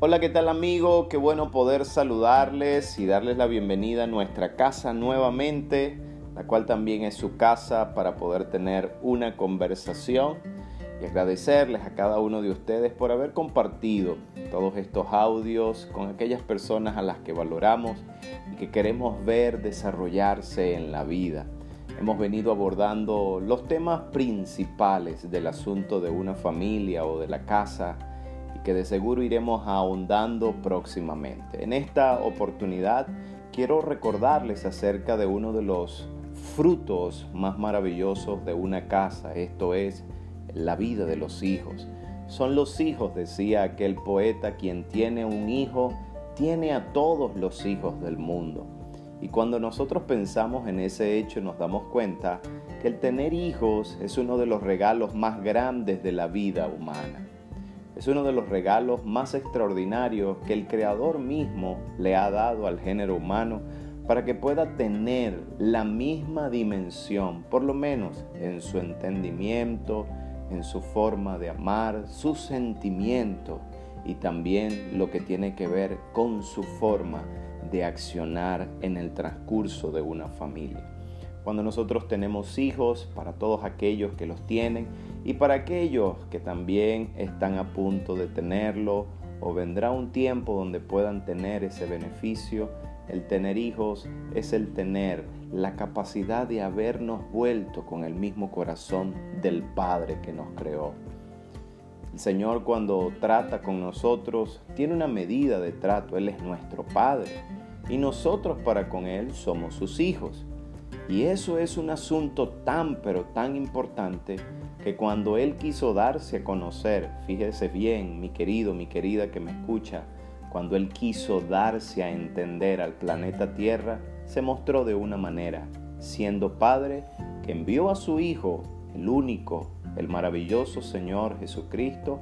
Hola, ¿qué tal amigo? Qué bueno poder saludarles y darles la bienvenida a nuestra casa nuevamente, la cual también es su casa para poder tener una conversación y agradecerles a cada uno de ustedes por haber compartido todos estos audios con aquellas personas a las que valoramos y que queremos ver desarrollarse en la vida. Hemos venido abordando los temas principales del asunto de una familia o de la casa y que de seguro iremos ahondando próximamente. En esta oportunidad quiero recordarles acerca de uno de los frutos más maravillosos de una casa, esto es la vida de los hijos. Son los hijos, decía aquel poeta, quien tiene un hijo, tiene a todos los hijos del mundo. Y cuando nosotros pensamos en ese hecho nos damos cuenta que el tener hijos es uno de los regalos más grandes de la vida humana. Es uno de los regalos más extraordinarios que el Creador mismo le ha dado al género humano para que pueda tener la misma dimensión, por lo menos en su entendimiento, en su forma de amar, su sentimiento y también lo que tiene que ver con su forma de accionar en el transcurso de una familia. Cuando nosotros tenemos hijos, para todos aquellos que los tienen y para aquellos que también están a punto de tenerlo o vendrá un tiempo donde puedan tener ese beneficio, el tener hijos es el tener la capacidad de habernos vuelto con el mismo corazón del Padre que nos creó. El Señor cuando trata con nosotros tiene una medida de trato, Él es nuestro Padre y nosotros para con Él somos sus hijos. Y eso es un asunto tan pero tan importante que cuando Él quiso darse a conocer, fíjese bien, mi querido, mi querida que me escucha, cuando Él quiso darse a entender al planeta Tierra, se mostró de una manera, siendo Padre que envió a su Hijo, el único, el maravilloso Señor Jesucristo,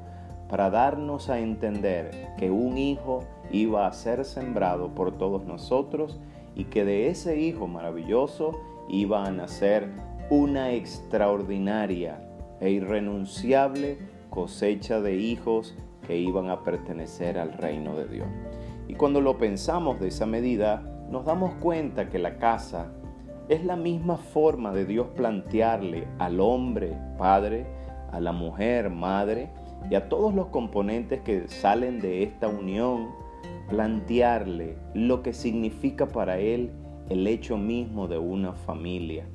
para darnos a entender que un Hijo iba a ser sembrado por todos nosotros y que de ese Hijo maravilloso iba a nacer una extraordinaria e irrenunciable cosecha de hijos que iban a pertenecer al reino de Dios. Y cuando lo pensamos de esa medida, nos damos cuenta que la casa es la misma forma de Dios plantearle al hombre, padre, a la mujer, madre, y a todos los componentes que salen de esta unión, plantearle lo que significa para él el hecho mismo de una familia.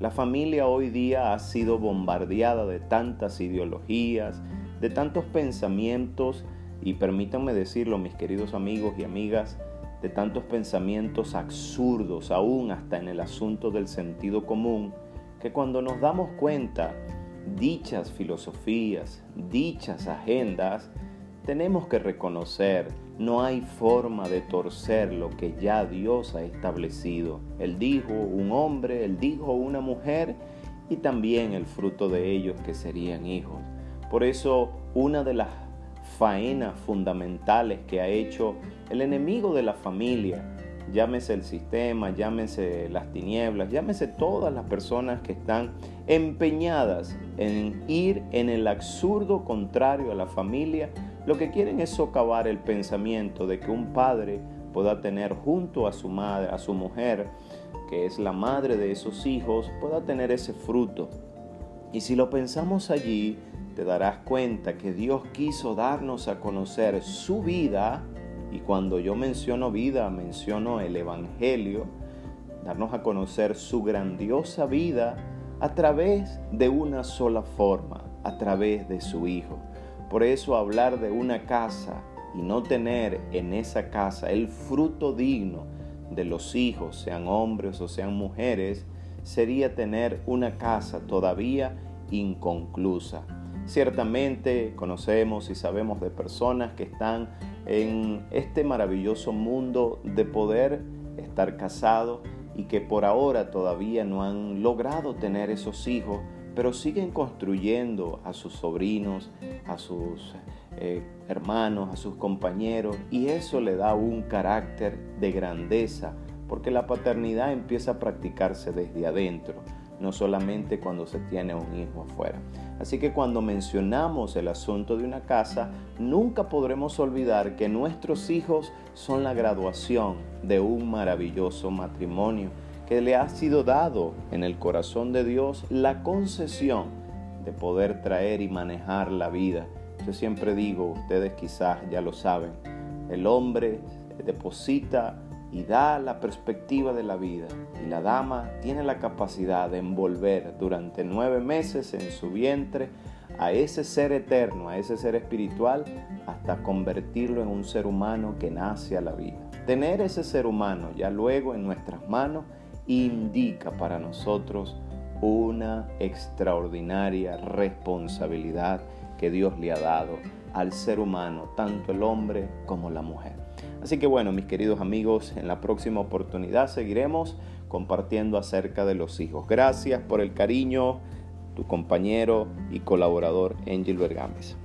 La familia hoy día ha sido bombardeada de tantas ideologías, de tantos pensamientos y permítanme decirlo mis queridos amigos y amigas, de tantos pensamientos absurdos, aún hasta en el asunto del sentido común, que cuando nos damos cuenta, dichas filosofías, dichas agendas, tenemos que reconocer, no hay forma de torcer lo que ya Dios ha establecido. Él dijo un hombre, él dijo una mujer y también el fruto de ellos que serían hijos. Por eso, una de las faenas fundamentales que ha hecho el enemigo de la familia, llámese el sistema, llámese las tinieblas, llámese todas las personas que están empeñadas en ir en el absurdo contrario a la familia, lo que quieren es socavar el pensamiento de que un padre pueda tener junto a su madre, a su mujer, que es la madre de esos hijos, pueda tener ese fruto. Y si lo pensamos allí, te darás cuenta que Dios quiso darnos a conocer su vida, y cuando yo menciono vida, menciono el Evangelio, darnos a conocer su grandiosa vida a través de una sola forma, a través de su Hijo. Por eso hablar de una casa y no tener en esa casa el fruto digno de los hijos, sean hombres o sean mujeres, sería tener una casa todavía inconclusa. Ciertamente conocemos y sabemos de personas que están en este maravilloso mundo de poder estar casados y que por ahora todavía no han logrado tener esos hijos, pero siguen construyendo a sus sobrinos, a sus eh, hermanos, a sus compañeros, y eso le da un carácter de grandeza, porque la paternidad empieza a practicarse desde adentro. no solamente cuando se tiene un hijo afuera. Así que cuando mencionamos el asunto de una casa, nunca podremos olvidar que nuestros hijos son la graduación de un maravilloso matrimonio que le ha sido dado en el corazón de Dios la concesión de poder traer y manejar la vida. Yo siempre digo, ustedes quizás ya lo saben, el hombre deposita y da la perspectiva de la vida. Y la dama tiene la capacidad de envolver durante nueve meses en su vientre a ese ser eterno, a ese ser espiritual, hasta convertirlo en un ser humano que nace a la vida. Tener ese ser humano ya luego en nuestras manos indica para nosotros una extraordinaria responsabilidad que Dios le ha dado al ser humano, tanto el hombre como la mujer. Así que bueno, mis queridos amigos, en la próxima oportunidad seguiremos compartiendo acerca de los hijos. Gracias por el cariño, tu compañero y colaborador Angel Bergames.